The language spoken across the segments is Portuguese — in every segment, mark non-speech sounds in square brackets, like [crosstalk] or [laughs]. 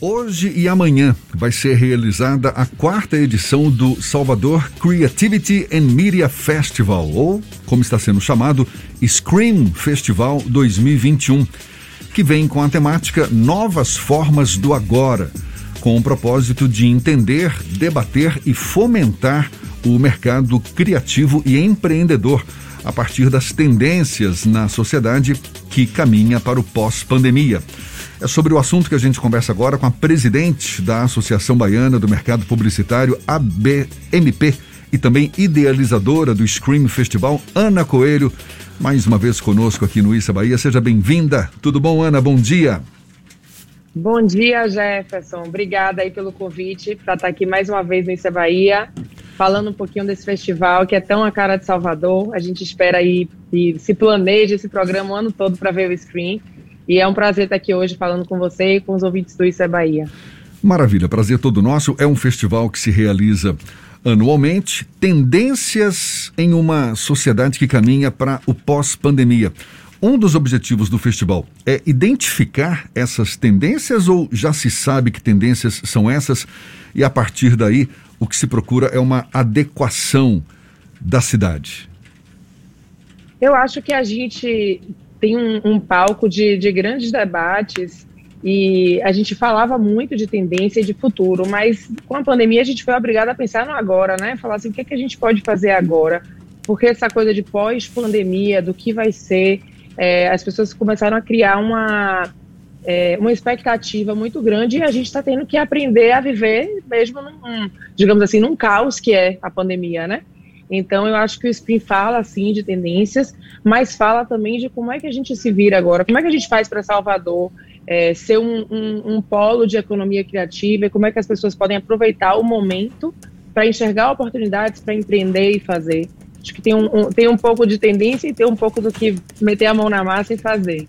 Hoje e amanhã vai ser realizada a quarta edição do Salvador Creativity and Media Festival, ou como está sendo chamado, Scream Festival 2021, que vem com a temática Novas Formas do Agora, com o propósito de entender, debater e fomentar o mercado criativo e empreendedor a partir das tendências na sociedade que caminha para o pós-pandemia. É sobre o assunto que a gente conversa agora com a presidente da Associação Baiana do Mercado Publicitário, ABMP, e também idealizadora do Scream Festival, Ana Coelho, mais uma vez conosco aqui no Issa Bahia. Seja bem-vinda. Tudo bom, Ana? Bom dia. Bom dia, Jefferson. Obrigada aí pelo convite para estar aqui mais uma vez no Issa Bahia, falando um pouquinho desse festival que é tão a cara de Salvador. A gente espera aí e se planeje esse programa o ano todo para ver o Scream. E é um prazer estar aqui hoje falando com você e com os ouvintes do Isso é Bahia. Maravilha, prazer todo nosso. É um festival que se realiza anualmente. Tendências em uma sociedade que caminha para o pós-pandemia. Um dos objetivos do festival é identificar essas tendências ou já se sabe que tendências são essas e a partir daí o que se procura é uma adequação da cidade? Eu acho que a gente tem um, um palco de, de grandes debates e a gente falava muito de tendência e de futuro, mas com a pandemia a gente foi obrigado a pensar no agora, né? Falar assim, o que, é que a gente pode fazer agora? Porque essa coisa de pós-pandemia, do que vai ser, é, as pessoas começaram a criar uma, é, uma expectativa muito grande e a gente está tendo que aprender a viver mesmo num, digamos assim, num caos que é a pandemia, né? Então, eu acho que o Spin fala, assim, de tendências, mas fala também de como é que a gente se vira agora, como é que a gente faz para Salvador é, ser um, um, um, polo de economia criativa e como é que as pessoas podem aproveitar o momento para enxergar oportunidades para empreender e fazer. Acho que tem um, um, tem um pouco de tendência e tem um pouco do que meter a mão na massa e fazer.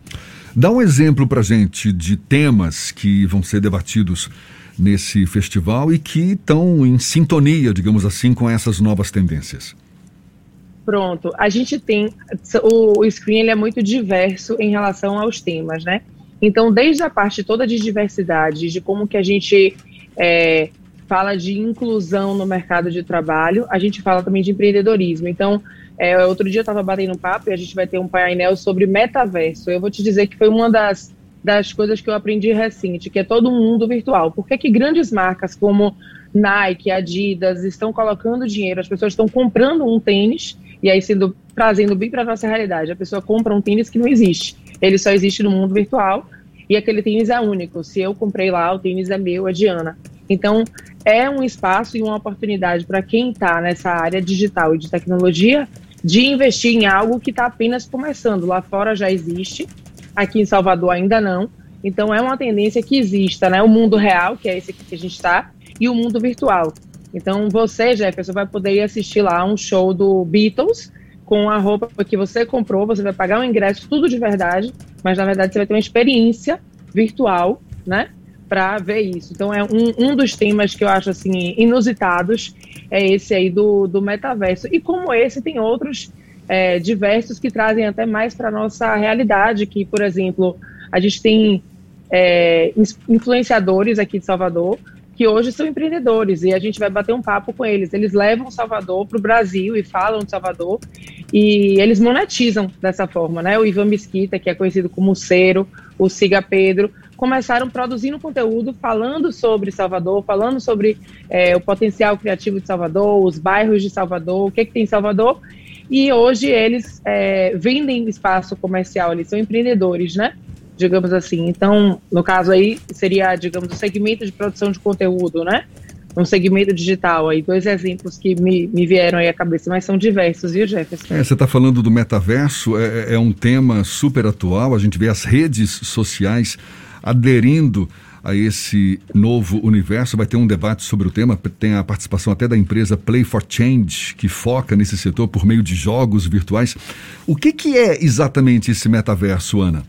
Dá um exemplo para gente de temas que vão ser debatidos nesse festival e que estão em sintonia, digamos assim, com essas novas tendências? Pronto, a gente tem o, o screen ele é muito diverso em relação aos temas, né? Então, desde a parte toda de diversidade, de como que a gente é, fala de inclusão no mercado de trabalho, a gente fala também de empreendedorismo. Então, é, outro dia eu estava batendo um papo e a gente vai ter um painel sobre metaverso. Eu vou te dizer que foi uma das das coisas que eu aprendi recente, que é todo mundo virtual. Por que, que grandes marcas como Nike, Adidas estão colocando dinheiro, as pessoas estão comprando um tênis e aí sendo trazendo bem para nossa realidade. A pessoa compra um tênis que não existe, ele só existe no mundo virtual e aquele tênis é único. Se eu comprei lá, o tênis é meu, é Diana. Então, é um espaço e uma oportunidade para quem está nessa área digital e de tecnologia de investir em algo que está apenas começando. Lá fora já existe, Aqui em Salvador ainda não. Então é uma tendência que exista, né? O mundo real, que é esse que a gente está, e o mundo virtual. Então você, Jefferson, vai poder ir assistir lá um show do Beatles com a roupa que você comprou, você vai pagar um ingresso, tudo de verdade, mas na verdade você vai ter uma experiência virtual, né? Para ver isso. Então é um, um dos temas que eu acho assim inusitados é esse aí do, do metaverso. E como esse, tem outros é, diversos que trazem até mais para a nossa realidade, que, por exemplo, a gente tem é, influenciadores aqui de Salvador que hoje são empreendedores e a gente vai bater um papo com eles. Eles levam Salvador para o Brasil e falam de Salvador e eles monetizam dessa forma, né? O Ivan Mesquita, que é conhecido como Cero, o Siga Pedro, começaram produzindo conteúdo falando sobre Salvador, falando sobre é, o potencial criativo de Salvador, os bairros de Salvador, o que, é que tem em Salvador e hoje eles é, vendem espaço comercial, eles são empreendedores, né? Digamos assim. Então, no caso aí, seria, digamos, o segmento de produção de conteúdo, né? Um segmento digital aí, dois exemplos que me, me vieram aí à cabeça, mas são diversos, viu, Jefferson? É, você está falando do metaverso, é, é, é um tema super atual, a gente vê as redes sociais aderindo a esse novo universo. Vai ter um debate sobre o tema, tem a participação até da empresa Play for Change, que foca nesse setor por meio de jogos virtuais. O que, que é exatamente esse metaverso, Ana?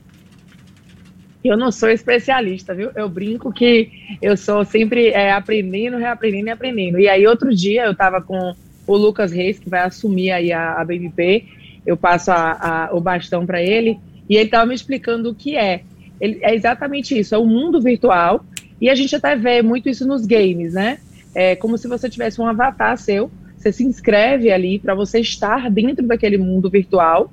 Eu não sou especialista, viu? Eu brinco que eu sou sempre é, aprendendo, reaprendendo e aprendendo. E aí, outro dia, eu estava com o Lucas Reis, que vai assumir aí a, a BBP, eu passo a, a, o bastão para ele, e ele estava me explicando o que é ele, é exatamente isso, é o mundo virtual E a gente até vê muito isso nos games, né? É como se você tivesse um avatar seu, você se inscreve ali para você estar dentro daquele mundo virtual.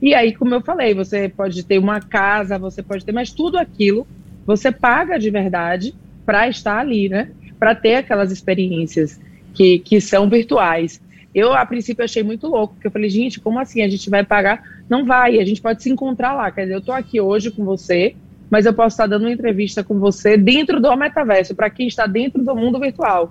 E aí, como eu falei, você pode ter uma casa, você pode ter, mas tudo aquilo você paga de verdade para estar ali, né? Para ter aquelas experiências que, que são virtuais. Eu, a princípio, achei muito louco, porque eu falei, gente, como assim? A gente vai pagar? Não vai, a gente pode se encontrar lá. Quer dizer, eu estou aqui hoje com você, mas eu posso estar dando uma entrevista com você dentro do metaverso, para quem está dentro do mundo virtual.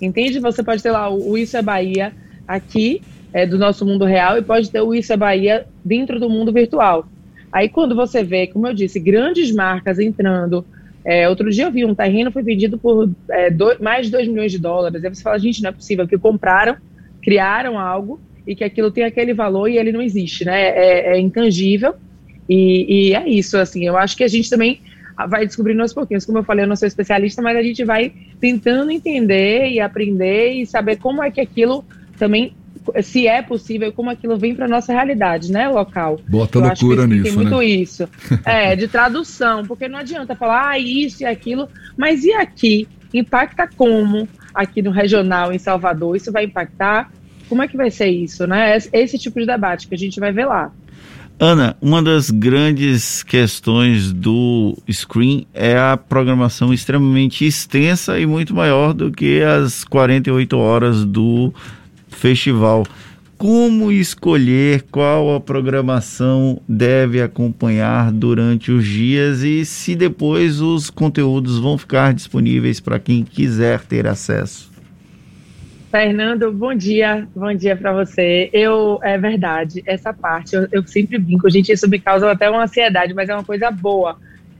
Entende? Você pode ter lá o Isso é Bahia aqui, é, do nosso mundo real, e pode ter o Isso é Bahia dentro do mundo virtual. Aí quando você vê, como eu disse, grandes marcas entrando. É, outro dia eu vi um terreno foi vendido por é, dois, mais de 2 milhões de dólares. Aí você fala, gente, não é possível que compraram, criaram algo e que aquilo tem aquele valor e ele não existe, né? É, é intangível. E, e, é isso, assim, eu acho que a gente também vai descobrindo aos pouquinhos. Como eu falei, eu não sou especialista, mas a gente vai tentando entender e aprender e saber como é que aquilo também, se é possível, como aquilo vem para nossa realidade, né, local. Bota eu loucura nisso, tem muito né? isso. [laughs] É, de tradução, porque não adianta falar, ah, isso e aquilo, mas e aqui? Impacta como? Aqui no regional, em Salvador, isso vai impactar? Como é que vai ser isso, né? Esse tipo de debate que a gente vai ver lá. Ana, uma das grandes questões do Screen é a programação extremamente extensa e muito maior do que as 48 horas do festival. Como escolher qual a programação deve acompanhar durante os dias e se depois os conteúdos vão ficar disponíveis para quem quiser ter acesso? Fernando, bom dia, bom dia para você. Eu, é verdade, essa parte eu, eu, sempre brinco, gente, isso me causa até uma ansiedade, mas é uma coisa boa.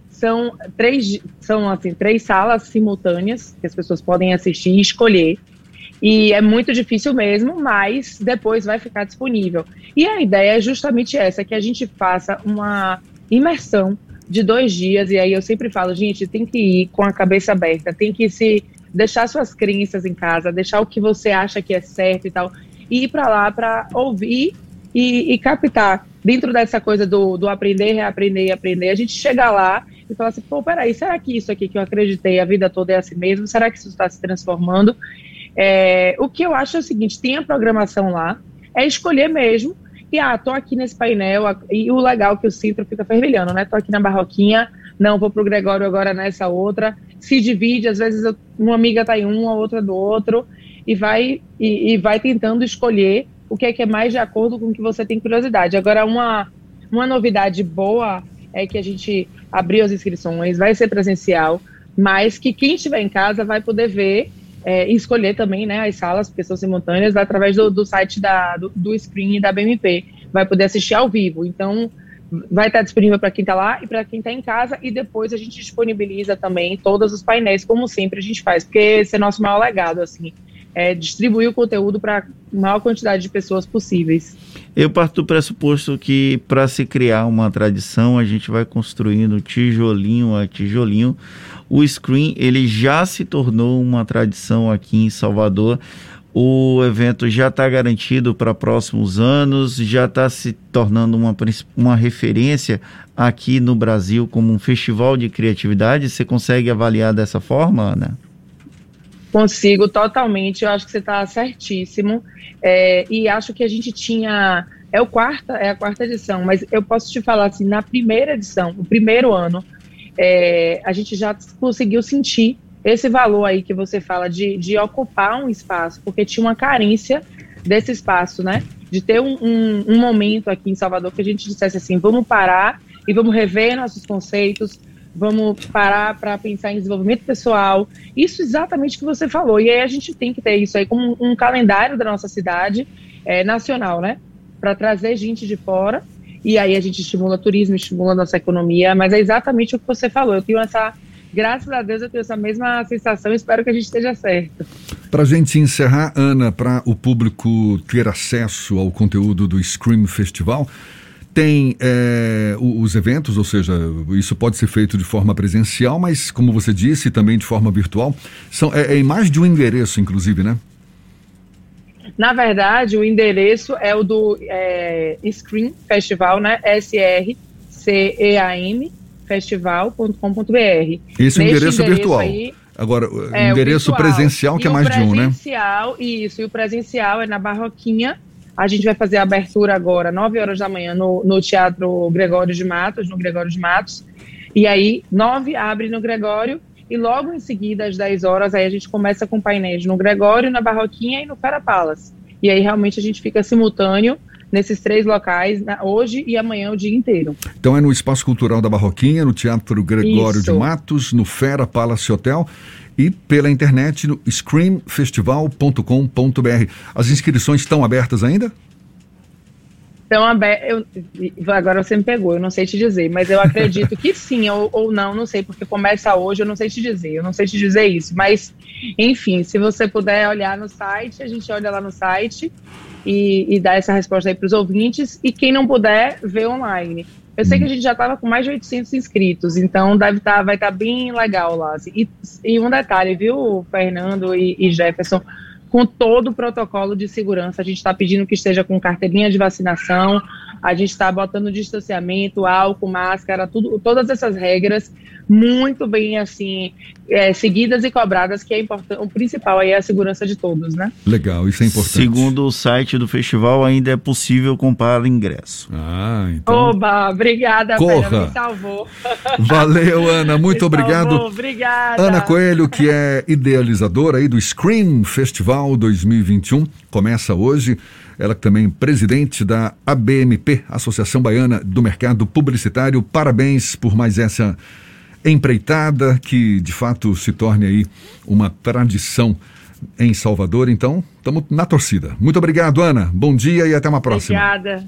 São três, são assim, três salas simultâneas que as pessoas podem assistir e escolher. E é muito difícil mesmo, mas depois vai ficar disponível. E a ideia é justamente essa, que a gente faça uma imersão de dois dias, e aí eu sempre falo, gente, tem que ir com a cabeça aberta, tem que se deixar suas crenças em casa, deixar o que você acha que é certo e tal, e ir para lá para ouvir e, e, captar. Dentro dessa coisa do, do aprender, reaprender e aprender, a gente chega lá e fala assim, pô, peraí, será que isso aqui que eu acreditei a vida toda é assim mesmo? Será que isso está se transformando? É, o que eu acho é o seguinte, tem a programação lá, é escolher mesmo, e ah, tô aqui nesse painel, e o legal é que o Sintra fica fervilhando, né? Tô aqui na Barroquinha, não, vou pro Gregório agora nessa outra, se divide, às vezes uma amiga está em um, a outra do outro, e vai, e, e, vai tentando escolher o que é que é mais de acordo com o que você tem curiosidade. Agora, uma, uma novidade boa é que a gente abriu as inscrições, vai ser presencial, mas que quem estiver em casa vai poder ver é, e escolher também né, as salas, porque são simultâneas, através do, do site da, do, do Screen da BMP. Vai poder assistir ao vivo. Então, vai estar disponível para quem está lá e para quem está em casa e depois a gente disponibiliza também todos os painéis como sempre a gente faz porque esse é nosso maior legado assim é distribuir o conteúdo para a maior quantidade de pessoas possíveis. Eu parto do pressuposto que para se criar uma tradição a gente vai construindo tijolinho a tijolinho. O screen ele já se tornou uma tradição aqui em Salvador o evento já está garantido para próximos anos, já está se tornando uma, uma referência aqui no Brasil como um festival de criatividade. Você consegue avaliar dessa forma, Ana? Consigo totalmente, eu acho que você está certíssimo. É, e acho que a gente tinha. É, o quarta, é a quarta edição, mas eu posso te falar assim, na primeira edição, o primeiro ano, é, a gente já conseguiu sentir esse valor aí que você fala de, de ocupar um espaço, porque tinha uma carência desse espaço, né? De ter um, um, um momento aqui em Salvador que a gente dissesse assim, vamos parar e vamos rever nossos conceitos, vamos parar para pensar em desenvolvimento pessoal. Isso exatamente que você falou. E aí a gente tem que ter isso aí como um, calendário da nossa cidade é, nacional, né? Para trazer gente de fora. E aí a gente estimula turismo, estimula nossa economia. Mas é exatamente o que você falou. Eu tenho essa graças a Deus eu tenho essa mesma sensação, espero que a gente esteja certo. Para a gente encerrar, Ana, para o público ter acesso ao conteúdo do Scream Festival, tem é, os eventos, ou seja, isso pode ser feito de forma presencial, mas como você disse, também de forma virtual. São, é, é em mais de um endereço, inclusive, né? Na verdade, o endereço é o do é, Scream Festival, né? S-R-C-E-A-M screamfestival.com.br. Esse é o endereço, endereço virtual. Aí, Agora, é, endereço presencial, que é mais de um, né? Presencial, isso. E o presencial é na Barroquinha. A gente vai fazer a abertura agora, 9 horas da manhã, no, no Teatro Gregório de Matos, no Gregório de Matos. E aí, 9 abre no Gregório. E logo em seguida, às 10 horas, aí a gente começa com painéis no Gregório, na Barroquinha e no Fera Palace. E aí realmente a gente fica simultâneo nesses três locais, hoje e amanhã o dia inteiro. Então é no Espaço Cultural da Barroquinha, no Teatro Gregório Isso. de Matos, no Fera Palace Hotel e pela internet no screamfestival.com.br. As inscrições estão abertas ainda? Abertas. Agora você me pegou, eu não sei te dizer, mas eu acredito que sim ou, ou não, não sei, porque começa hoje, eu não sei te dizer, eu não sei te dizer isso. Mas, enfim, se você puder olhar no site, a gente olha lá no site e, e dar essa resposta aí para os ouvintes. E quem não puder, ver online. Eu sei que a gente já estava com mais de 800 inscritos, então deve tá, vai estar tá bem legal lá. Assim. E, e, um detalhe, viu, Fernando e, e Jefferson? Com todo o protocolo de segurança. A gente está pedindo que esteja com carteirinha de vacinação, a gente está botando distanciamento, álcool, máscara, tudo, todas essas regras muito bem assim é, seguidas e cobradas, que é importante. O principal aí é a segurança de todos, né? Legal, isso é importante. Segundo o site do festival, ainda é possível comprar ingresso. Ah, então. Oba, obrigada, Corra. Pera, me salvou. Valeu, Ana, muito me obrigado. Salvou, obrigada. Ana Coelho, que é idealizadora aí do Scream Festival 2021, começa hoje. Ela também é presidente da ABMP, Associação Baiana do Mercado Publicitário. Parabéns por mais essa empreitada que de fato se torne aí uma tradição em Salvador. Então, estamos na torcida. Muito obrigado, Ana. Bom dia e até uma próxima. Obrigada.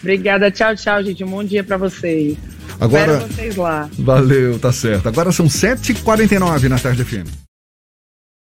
Obrigada. Tchau, tchau, gente. Um bom dia para vocês. Agora, Espero vocês lá. Valeu, tá certo. Agora são 7h49 na Tarde FM.